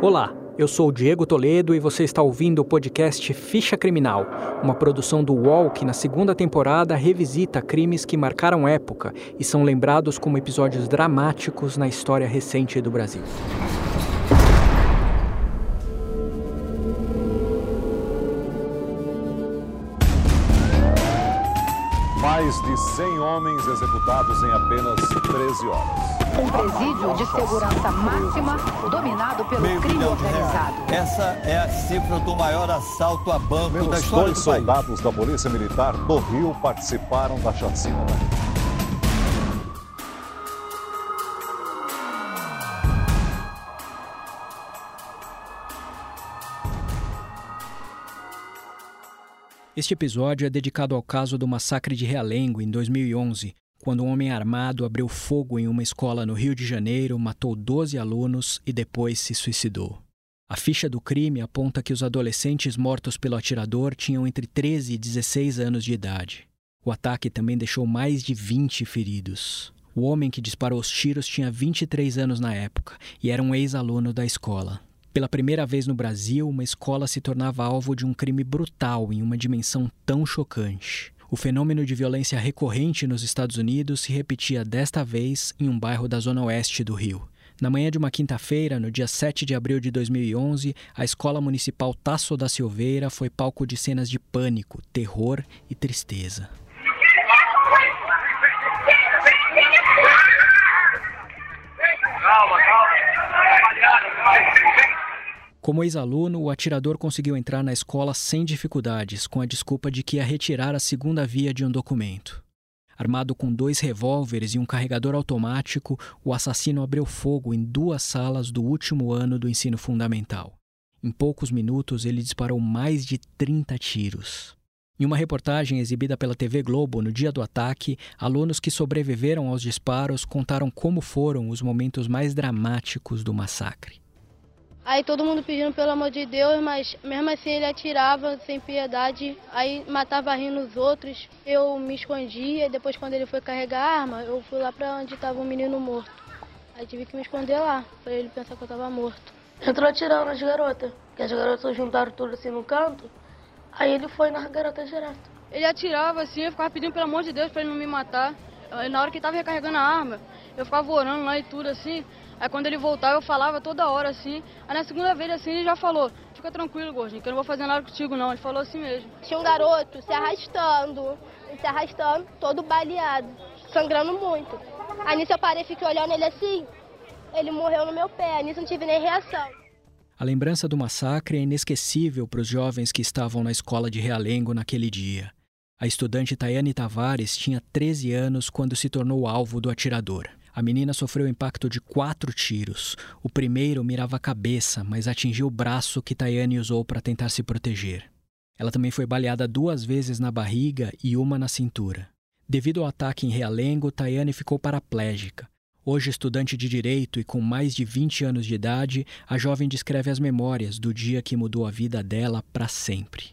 Olá, eu sou Diego Toledo e você está ouvindo o podcast Ficha Criminal, uma produção do UOL que na segunda temporada revisita crimes que marcaram época e são lembrados como episódios dramáticos na história recente do Brasil. Mais de 100 homens executados em apenas 13 horas. Um presídio de segurança máxima dominado pelo Meio crime organizado. Essa é a cifra do maior assalto a banco da Menos história dois do país. soldados da Polícia Militar do Rio participaram da chacina. Este episódio é dedicado ao caso do massacre de Realengo em 2011, quando um homem armado abriu fogo em uma escola no Rio de Janeiro, matou 12 alunos e depois se suicidou. A ficha do crime aponta que os adolescentes mortos pelo atirador tinham entre 13 e 16 anos de idade. O ataque também deixou mais de 20 feridos. O homem que disparou os tiros tinha 23 anos na época e era um ex-aluno da escola. Pela primeira vez no Brasil, uma escola se tornava alvo de um crime brutal em uma dimensão tão chocante. O fenômeno de violência recorrente nos Estados Unidos se repetia desta vez em um bairro da zona oeste do Rio. Na manhã de uma quinta-feira, no dia 7 de abril de 2011, a Escola Municipal Tasso da Silveira foi palco de cenas de pânico, terror e tristeza. Como ex-aluno, o atirador conseguiu entrar na escola sem dificuldades, com a desculpa de que ia retirar a segunda via de um documento. Armado com dois revólveres e um carregador automático, o assassino abriu fogo em duas salas do último ano do ensino fundamental. Em poucos minutos, ele disparou mais de 30 tiros. Em uma reportagem exibida pela TV Globo no dia do ataque, alunos que sobreviveram aos disparos contaram como foram os momentos mais dramáticos do massacre. Aí todo mundo pedindo pelo amor de Deus, mas mesmo assim ele atirava sem piedade, aí matava rindo os outros. Eu me escondia e depois quando ele foi carregar a arma, eu fui lá pra onde tava um menino morto. Aí tive que me esconder lá, pra ele pensar que eu tava morto. Entrou atirando nas garotas, que as garotas juntaram tudo assim no canto. Aí ele foi nas garotas direto. Ele atirava assim, eu ficava pedindo pelo amor de Deus pra ele não me matar. Aí, na hora que ele tava recarregando a arma, eu ficava orando lá e tudo assim. Aí quando ele voltava, eu falava toda hora assim. Aí na segunda vez assim, ele já falou: Fica tranquilo, gordinho, que eu não vou fazer nada contigo não. Ele falou assim mesmo. Tinha um garoto se arrastando, se arrastando, todo baleado, sangrando muito. Aí nisso eu parei e fiquei olhando ele assim, ele morreu no meu pé, nisso eu não tive nem reação. A lembrança do massacre é inesquecível para os jovens que estavam na escola de Realengo naquele dia. A estudante Tayane Tavares tinha 13 anos quando se tornou alvo do atirador. A menina sofreu impacto de quatro tiros. O primeiro mirava a cabeça, mas atingiu o braço que Tayane usou para tentar se proteger. Ela também foi baleada duas vezes na barriga e uma na cintura. Devido ao ataque em Realengo, Tayane ficou paraplégica. Hoje estudante de direito e com mais de 20 anos de idade, a jovem descreve as memórias do dia que mudou a vida dela para sempre.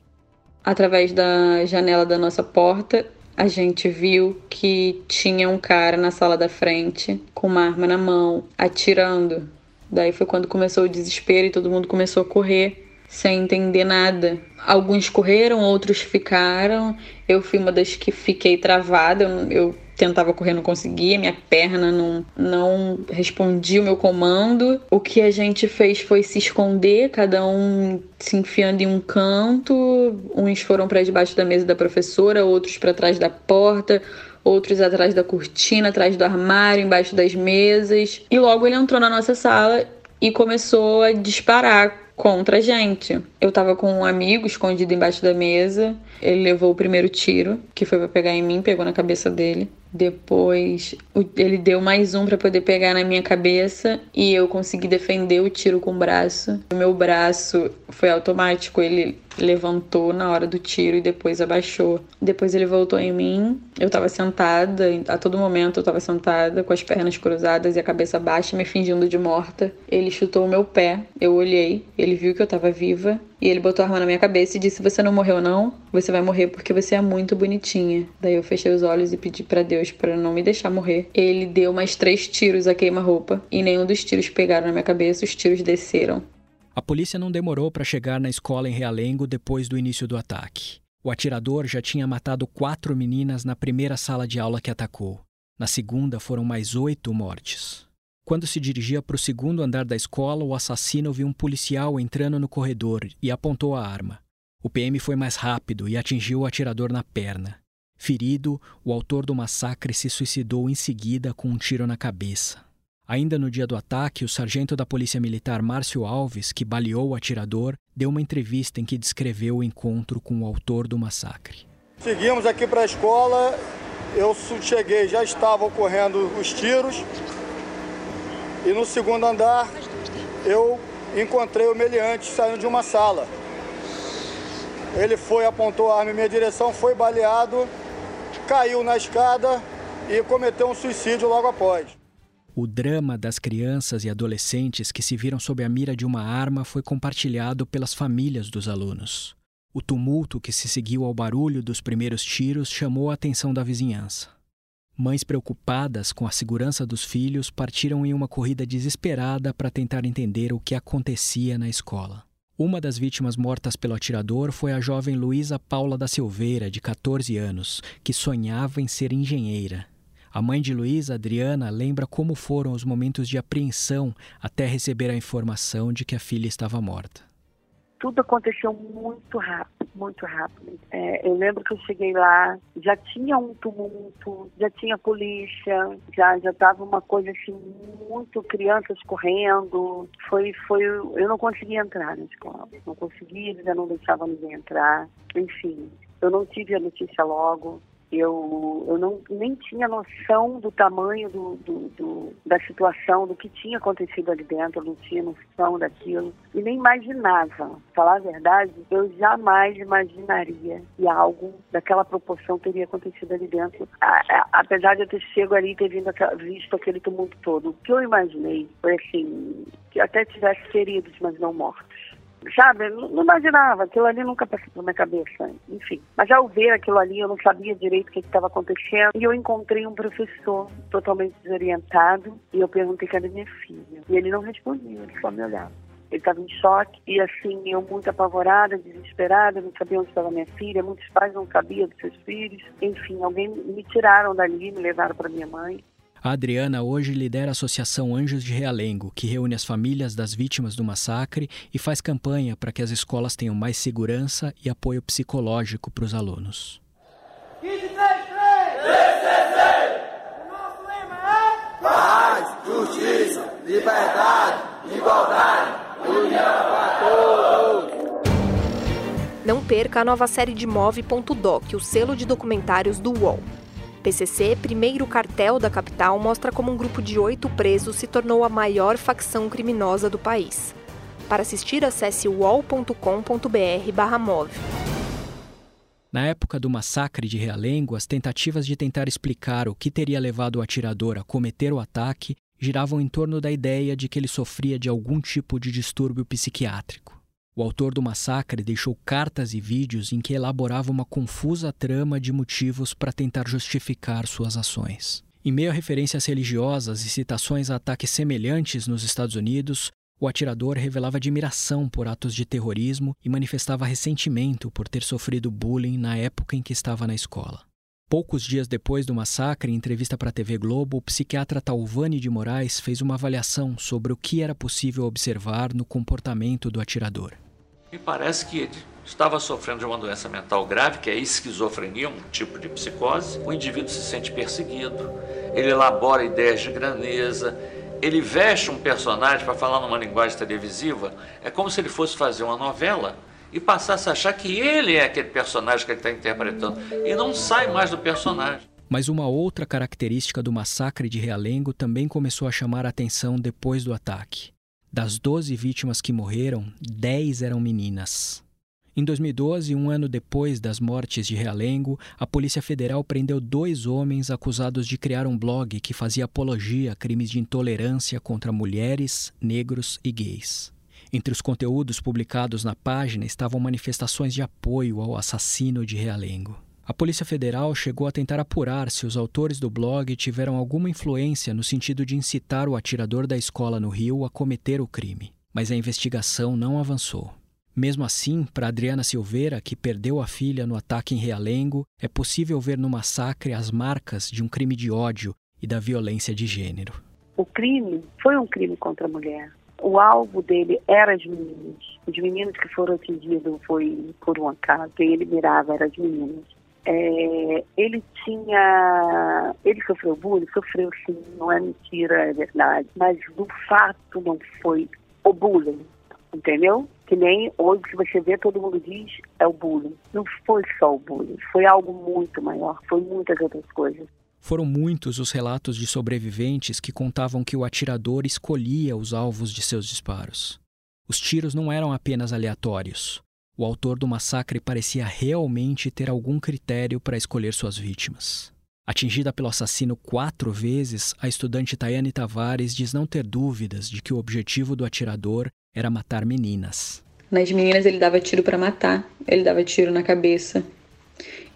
Através da janela da nossa porta, a gente viu que tinha um cara na sala da frente com uma arma na mão, atirando. Daí foi quando começou o desespero e todo mundo começou a correr sem entender nada. Alguns correram, outros ficaram. Eu fui uma das que fiquei travada. Eu, eu tentava correr, não conseguia. Minha perna não, não respondia o meu comando. O que a gente fez foi se esconder, cada um se enfiando em um canto. Uns foram para debaixo da mesa da professora, outros para trás da porta. Outros atrás da cortina, atrás do armário, embaixo das mesas. E logo ele entrou na nossa sala e começou a disparar contra a gente. Eu tava com um amigo escondido embaixo da mesa. Ele levou o primeiro tiro, que foi para pegar em mim, pegou na cabeça dele. Depois ele deu mais um para poder pegar na minha cabeça e eu consegui defender o tiro com o braço. O meu braço foi automático, ele levantou na hora do tiro e depois abaixou. Depois ele voltou em mim. Eu tava sentada, a todo momento eu tava sentada com as pernas cruzadas e a cabeça baixa, me fingindo de morta. Ele chutou o meu pé. Eu olhei, ele viu que eu tava viva e ele botou a arma na minha cabeça e disse: "Você não morreu não? Você vai morrer porque você é muito bonitinha". Daí eu fechei os olhos e pedi para Deus para não me deixar morrer. Ele deu mais três tiros a queima-roupa e nenhum dos tiros pegaram na minha cabeça, os tiros desceram. A polícia não demorou para chegar na escola em Realengo depois do início do ataque. O atirador já tinha matado quatro meninas na primeira sala de aula que atacou. Na segunda foram mais oito mortes. Quando se dirigia para o segundo andar da escola, o assassino viu um policial entrando no corredor e apontou a arma. O PM foi mais rápido e atingiu o atirador na perna. Ferido, o autor do massacre se suicidou em seguida com um tiro na cabeça. Ainda no dia do ataque, o sargento da Polícia Militar Márcio Alves, que baleou o atirador, deu uma entrevista em que descreveu o encontro com o autor do massacre. Seguimos aqui para a escola, eu cheguei, já estavam ocorrendo os tiros, e no segundo andar eu encontrei o meliante saindo de uma sala. Ele foi, apontou a arma em minha direção, foi baleado, caiu na escada e cometeu um suicídio logo após. O drama das crianças e adolescentes que se viram sob a mira de uma arma foi compartilhado pelas famílias dos alunos. O tumulto que se seguiu ao barulho dos primeiros tiros chamou a atenção da vizinhança. Mães preocupadas com a segurança dos filhos partiram em uma corrida desesperada para tentar entender o que acontecia na escola. Uma das vítimas mortas pelo atirador foi a jovem Luísa Paula da Silveira, de 14 anos, que sonhava em ser engenheira. A mãe de Luísa, Adriana, lembra como foram os momentos de apreensão até receber a informação de que a filha estava morta tudo aconteceu muito rápido, muito rápido. É, eu lembro que eu cheguei lá, já tinha um tumulto, já tinha polícia, já já estava uma coisa assim muito crianças correndo. Foi foi eu não conseguia entrar na escola, não conseguia, eles já não deixavam ninguém entrar. Enfim, eu não tive a notícia logo. Eu, eu não, nem tinha noção do tamanho do, do, do, da situação, do que tinha acontecido ali dentro, eu não tinha noção daquilo e nem imaginava. Falar a verdade, eu jamais imaginaria que algo daquela proporção teria acontecido ali dentro, a, a, apesar de eu ter chego ali e ter vindo, visto aquele tumulto todo. O que eu imaginei foi assim, que até tivesse feridos, mas não mortos sabe? Não, imaginava, aquilo ali nunca passou pela minha cabeça, enfim. Mas ao ver aquilo ali, eu não sabia direito o que estava acontecendo e eu encontrei um professor totalmente desorientado e eu perguntei cadê minha filha. E ele não respondia, ele só me olhava. Ele estava em choque e assim, eu muito apavorada, desesperada, não sabia onde estava minha filha, muitos pais não sabiam dos seus filhos. Enfim, alguém me tiraram dali, me levaram para minha mãe. A Adriana hoje lidera a Associação Anjos de Realengo, que reúne as famílias das vítimas do massacre e faz campanha para que as escolas tenham mais segurança e apoio psicológico para os alunos. 15, 3, 3. 3, 3, 3. O nosso lema é paz, justiça, liberdade, igualdade, união para todos. Não perca a nova série de Move.doc, o selo de documentários do UOL. PCC, primeiro cartel da capital, mostra como um grupo de oito presos se tornou a maior facção criminosa do país. Para assistir, acesse wall.com.br/move. Na época do massacre de Realengo, as tentativas de tentar explicar o que teria levado o atirador a cometer o ataque giravam em torno da ideia de que ele sofria de algum tipo de distúrbio psiquiátrico. O autor do massacre deixou cartas e vídeos em que elaborava uma confusa trama de motivos para tentar justificar suas ações. Em meio a referências religiosas e citações a ataques semelhantes nos Estados Unidos, o atirador revelava admiração por atos de terrorismo e manifestava ressentimento por ter sofrido bullying na época em que estava na escola. Poucos dias depois do massacre, em entrevista para a TV Globo, o psiquiatra Talvani de Moraes fez uma avaliação sobre o que era possível observar no comportamento do atirador. Me parece que ele estava sofrendo de uma doença mental grave, que é esquizofrenia, um tipo de psicose. O indivíduo se sente perseguido, ele elabora ideias de grandeza, ele veste um personagem para falar numa linguagem televisiva, é como se ele fosse fazer uma novela e passasse a achar que ele é aquele personagem que ele está interpretando e não sai mais do personagem. Mas uma outra característica do massacre de Realengo também começou a chamar a atenção depois do ataque. Das 12 vítimas que morreram, 10 eram meninas. Em 2012, um ano depois das mortes de Realengo, a Polícia Federal prendeu dois homens acusados de criar um blog que fazia apologia a crimes de intolerância contra mulheres, negros e gays. Entre os conteúdos publicados na página estavam manifestações de apoio ao assassino de Realengo. A Polícia Federal chegou a tentar apurar se os autores do blog tiveram alguma influência no sentido de incitar o atirador da escola no Rio a cometer o crime. mas a investigação não avançou. Mesmo assim, para Adriana Silveira, que perdeu a filha no ataque em Realengo, é possível ver no massacre as marcas de um crime de ódio e da violência de gênero. O crime foi um crime contra a mulher. O alvo dele era as meninas. Os meninos que foram atingidos foi por um acaso. Quem ele mirava eram as meninas. É, ele tinha. Ele sofreu bullying? Sofreu sim, não é mentira, é verdade. Mas do fato não foi o bullying, entendeu? Que nem hoje que você vê, todo mundo diz é o bullying. Não foi só o bullying, foi algo muito maior, foi muitas outras coisas. Foram muitos os relatos de sobreviventes que contavam que o atirador escolhia os alvos de seus disparos. Os tiros não eram apenas aleatórios. O autor do massacre parecia realmente ter algum critério para escolher suas vítimas. Atingida pelo assassino quatro vezes, a estudante Tayane Tavares diz não ter dúvidas de que o objetivo do atirador era matar meninas. Nas meninas ele dava tiro para matar, ele dava tiro na cabeça,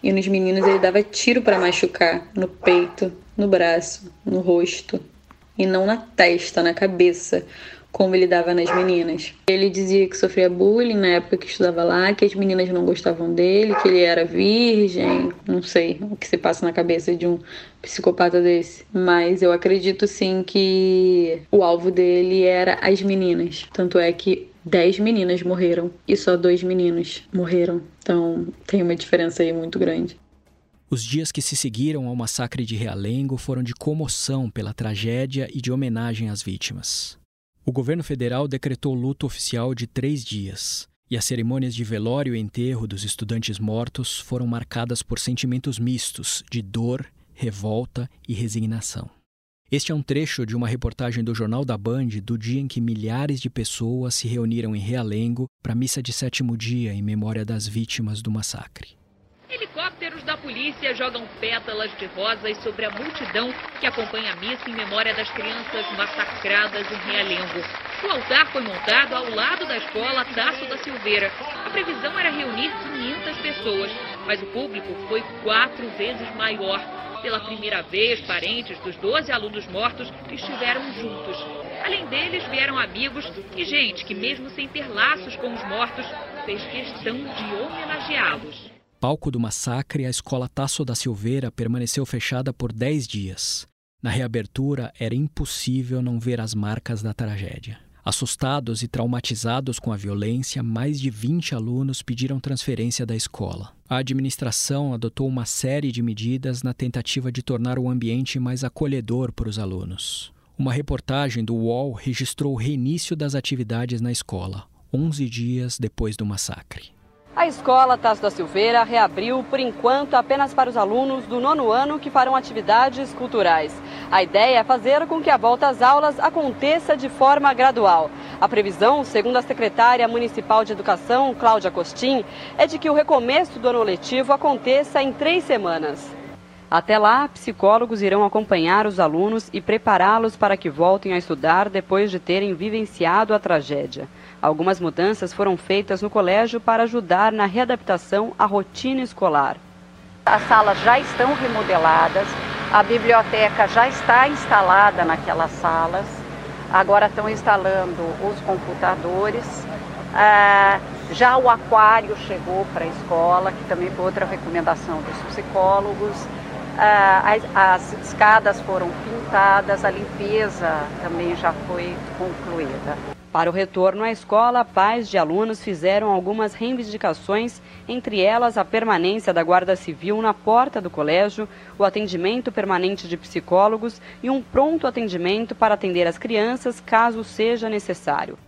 e nos meninos ele dava tiro para machucar no peito, no braço, no rosto e não na testa, na cabeça, como ele dava nas meninas. Ele dizia que sofria bullying na época que estudava lá, que as meninas não gostavam dele, que ele era virgem, não sei o que se passa na cabeça de um psicopata desse, mas eu acredito sim que o alvo dele era as meninas. Tanto é que dez meninas morreram e só dois meninos morreram. Então tem uma diferença aí muito grande. Os dias que se seguiram ao massacre de Realengo foram de comoção pela tragédia e de homenagem às vítimas. O governo federal decretou luto oficial de três dias, e as cerimônias de velório e enterro dos estudantes mortos foram marcadas por sentimentos mistos de dor, revolta e resignação. Este é um trecho de uma reportagem do Jornal da Band do dia em que milhares de pessoas se reuniram em Realengo para a missa de sétimo dia em memória das vítimas do massacre. Helicópteros da polícia jogam pétalas de rosas sobre a multidão que acompanha a missa em memória das crianças massacradas em Realengo. O altar foi montado ao lado da escola Tasso da Silveira. A previsão era reunir 500 pessoas, mas o público foi quatro vezes maior. Pela primeira vez, parentes dos 12 alunos mortos estiveram juntos. Além deles, vieram amigos e gente que, mesmo sem ter laços com os mortos, fez questão de homenageá-los. Palco do massacre, a escola Tasso da Silveira permaneceu fechada por 10 dias. Na reabertura, era impossível não ver as marcas da tragédia. Assustados e traumatizados com a violência, mais de 20 alunos pediram transferência da escola. A administração adotou uma série de medidas na tentativa de tornar o ambiente mais acolhedor para os alunos. Uma reportagem do UOL registrou o reinício das atividades na escola, 11 dias depois do massacre. A escola Tasso da Silveira reabriu, por enquanto, apenas para os alunos do nono ano que farão atividades culturais. A ideia é fazer com que a volta às aulas aconteça de forma gradual. A previsão, segundo a secretária municipal de Educação, Cláudia Costin, é de que o recomeço do ano letivo aconteça em três semanas. Até lá, psicólogos irão acompanhar os alunos e prepará-los para que voltem a estudar depois de terem vivenciado a tragédia. Algumas mudanças foram feitas no colégio para ajudar na readaptação à rotina escolar. As salas já estão remodeladas, a biblioteca já está instalada naquelas salas, agora estão instalando os computadores. Ah, já o aquário chegou para a escola, que também foi outra recomendação dos psicólogos. Ah, as, as escadas foram pintadas, a limpeza também já foi concluída. Para o retorno à escola, pais de alunos fizeram algumas reivindicações, entre elas a permanência da Guarda Civil na porta do colégio, o atendimento permanente de psicólogos e um pronto atendimento para atender as crianças caso seja necessário.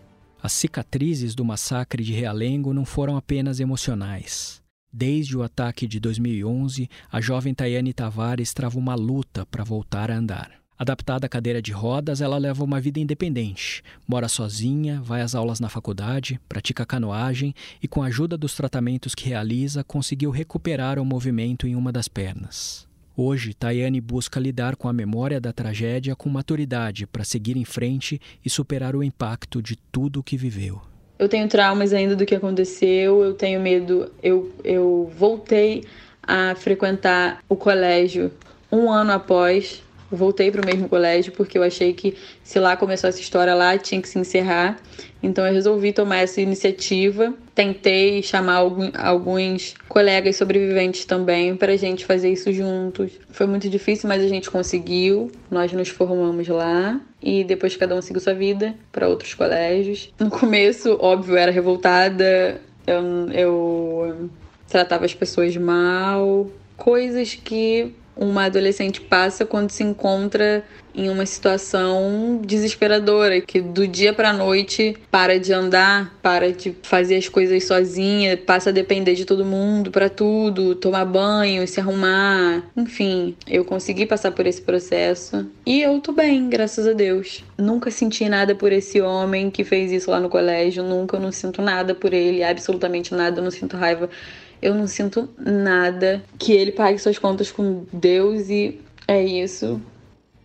As cicatrizes do massacre de Realengo não foram apenas emocionais. Desde o ataque de 2011, a jovem Tayane Tavares trava uma luta para voltar a andar. Adaptada à cadeira de rodas, ela leva uma vida independente. Mora sozinha, vai às aulas na faculdade, pratica canoagem e, com a ajuda dos tratamentos que realiza, conseguiu recuperar o movimento em uma das pernas. Hoje, Tayane busca lidar com a memória da tragédia com maturidade para seguir em frente e superar o impacto de tudo o que viveu. Eu tenho traumas ainda do que aconteceu, eu tenho medo. Eu, eu voltei a frequentar o colégio um ano após voltei para o mesmo colégio porque eu achei que se lá começou essa história lá tinha que se encerrar. Então eu resolvi tomar essa iniciativa. Tentei chamar alguns colegas sobreviventes também para a gente fazer isso juntos. Foi muito difícil, mas a gente conseguiu. Nós nos formamos lá e depois cada um seguiu sua vida para outros colégios. No começo, óbvio, eu era revoltada. Eu, eu tratava as pessoas mal, coisas que uma adolescente passa quando se encontra em uma situação desesperadora, que do dia para noite para de andar, para de fazer as coisas sozinha, passa a depender de todo mundo para tudo, tomar banho, se arrumar, enfim, eu consegui passar por esse processo e eu tô bem, graças a Deus. Nunca senti nada por esse homem que fez isso lá no colégio, nunca, eu não sinto nada por ele, absolutamente nada, eu não sinto raiva eu não sinto nada. Que ele pague suas contas com Deus e é isso.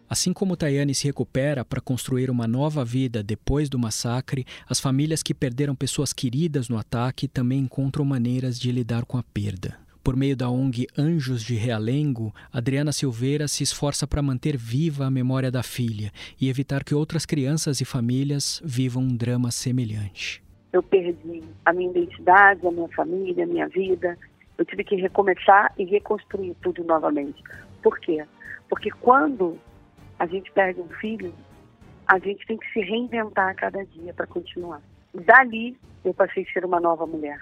Assim como Tayane se recupera para construir uma nova vida depois do massacre, as famílias que perderam pessoas queridas no ataque também encontram maneiras de lidar com a perda. Por meio da ONG Anjos de Realengo, Adriana Silveira se esforça para manter viva a memória da filha e evitar que outras crianças e famílias vivam um drama semelhante eu perdi a minha identidade, a minha família, a minha vida. Eu tive que recomeçar e reconstruir tudo novamente. Por quê? Porque quando a gente perde um filho, a gente tem que se reinventar a cada dia para continuar. Dali, eu passei a ser uma nova mulher.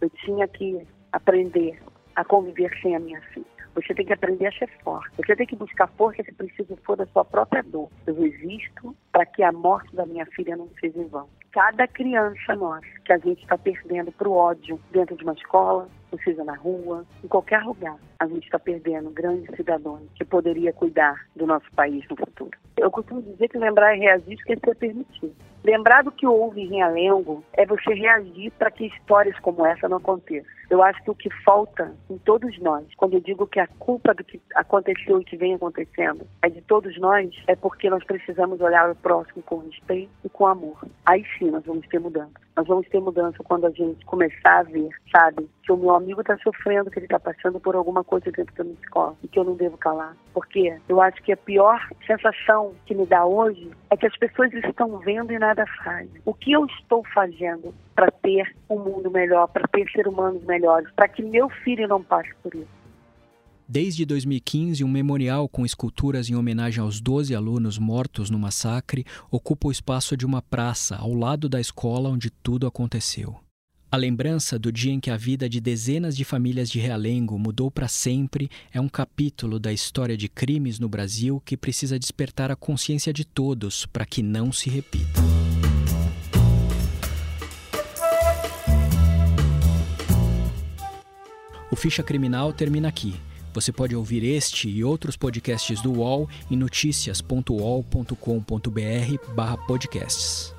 Eu tinha que aprender a conviver sem a minha filha. Você tem que aprender a ser forte. Você tem que buscar força se preciso for da sua própria dor. Eu existo para que a morte da minha filha não seja em vão cada criança nossa que a gente está perdendo para o ódio dentro de uma escola, seja, na rua, em qualquer lugar, a gente está perdendo grandes cidadãos que poderia cuidar do nosso país no futuro. Eu costumo dizer que lembrar e reagir esquecer é permitido. Lembrar do que houve em Realengo é você reagir para que histórias como essa não aconteçam. Eu acho que o que falta em todos nós, quando eu digo que a culpa do que aconteceu e que vem acontecendo é de todos nós, é porque nós precisamos olhar o próximo com respeito e com amor. Aí sim nós vamos ter mudança. Nós vamos ter mudança quando a gente começar a ver, sabe, que o meu amigo está sofrendo, que ele está passando por alguma coisa dentro da minha escola e que eu não devo calar. Porque eu acho que a pior sensação que me dá hoje é que as pessoas estão vendo e nada fazem. O que eu estou fazendo para ter um mundo melhor, para ter seres humanos melhores, para que meu filho não passe por isso? Desde 2015, um memorial com esculturas em homenagem aos 12 alunos mortos no massacre ocupa o espaço de uma praça ao lado da escola onde tudo aconteceu. A lembrança do dia em que a vida de dezenas de famílias de Realengo mudou para sempre é um capítulo da história de crimes no Brasil que precisa despertar a consciência de todos para que não se repita. O Ficha Criminal termina aqui. Você pode ouvir este e outros podcasts do UOL em noticias.uol.com.br/podcasts.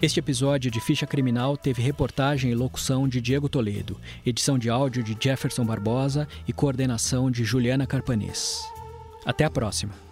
Este episódio de Ficha Criminal teve reportagem e locução de Diego Toledo, edição de áudio de Jefferson Barbosa e coordenação de Juliana Carpanês. Até a próxima!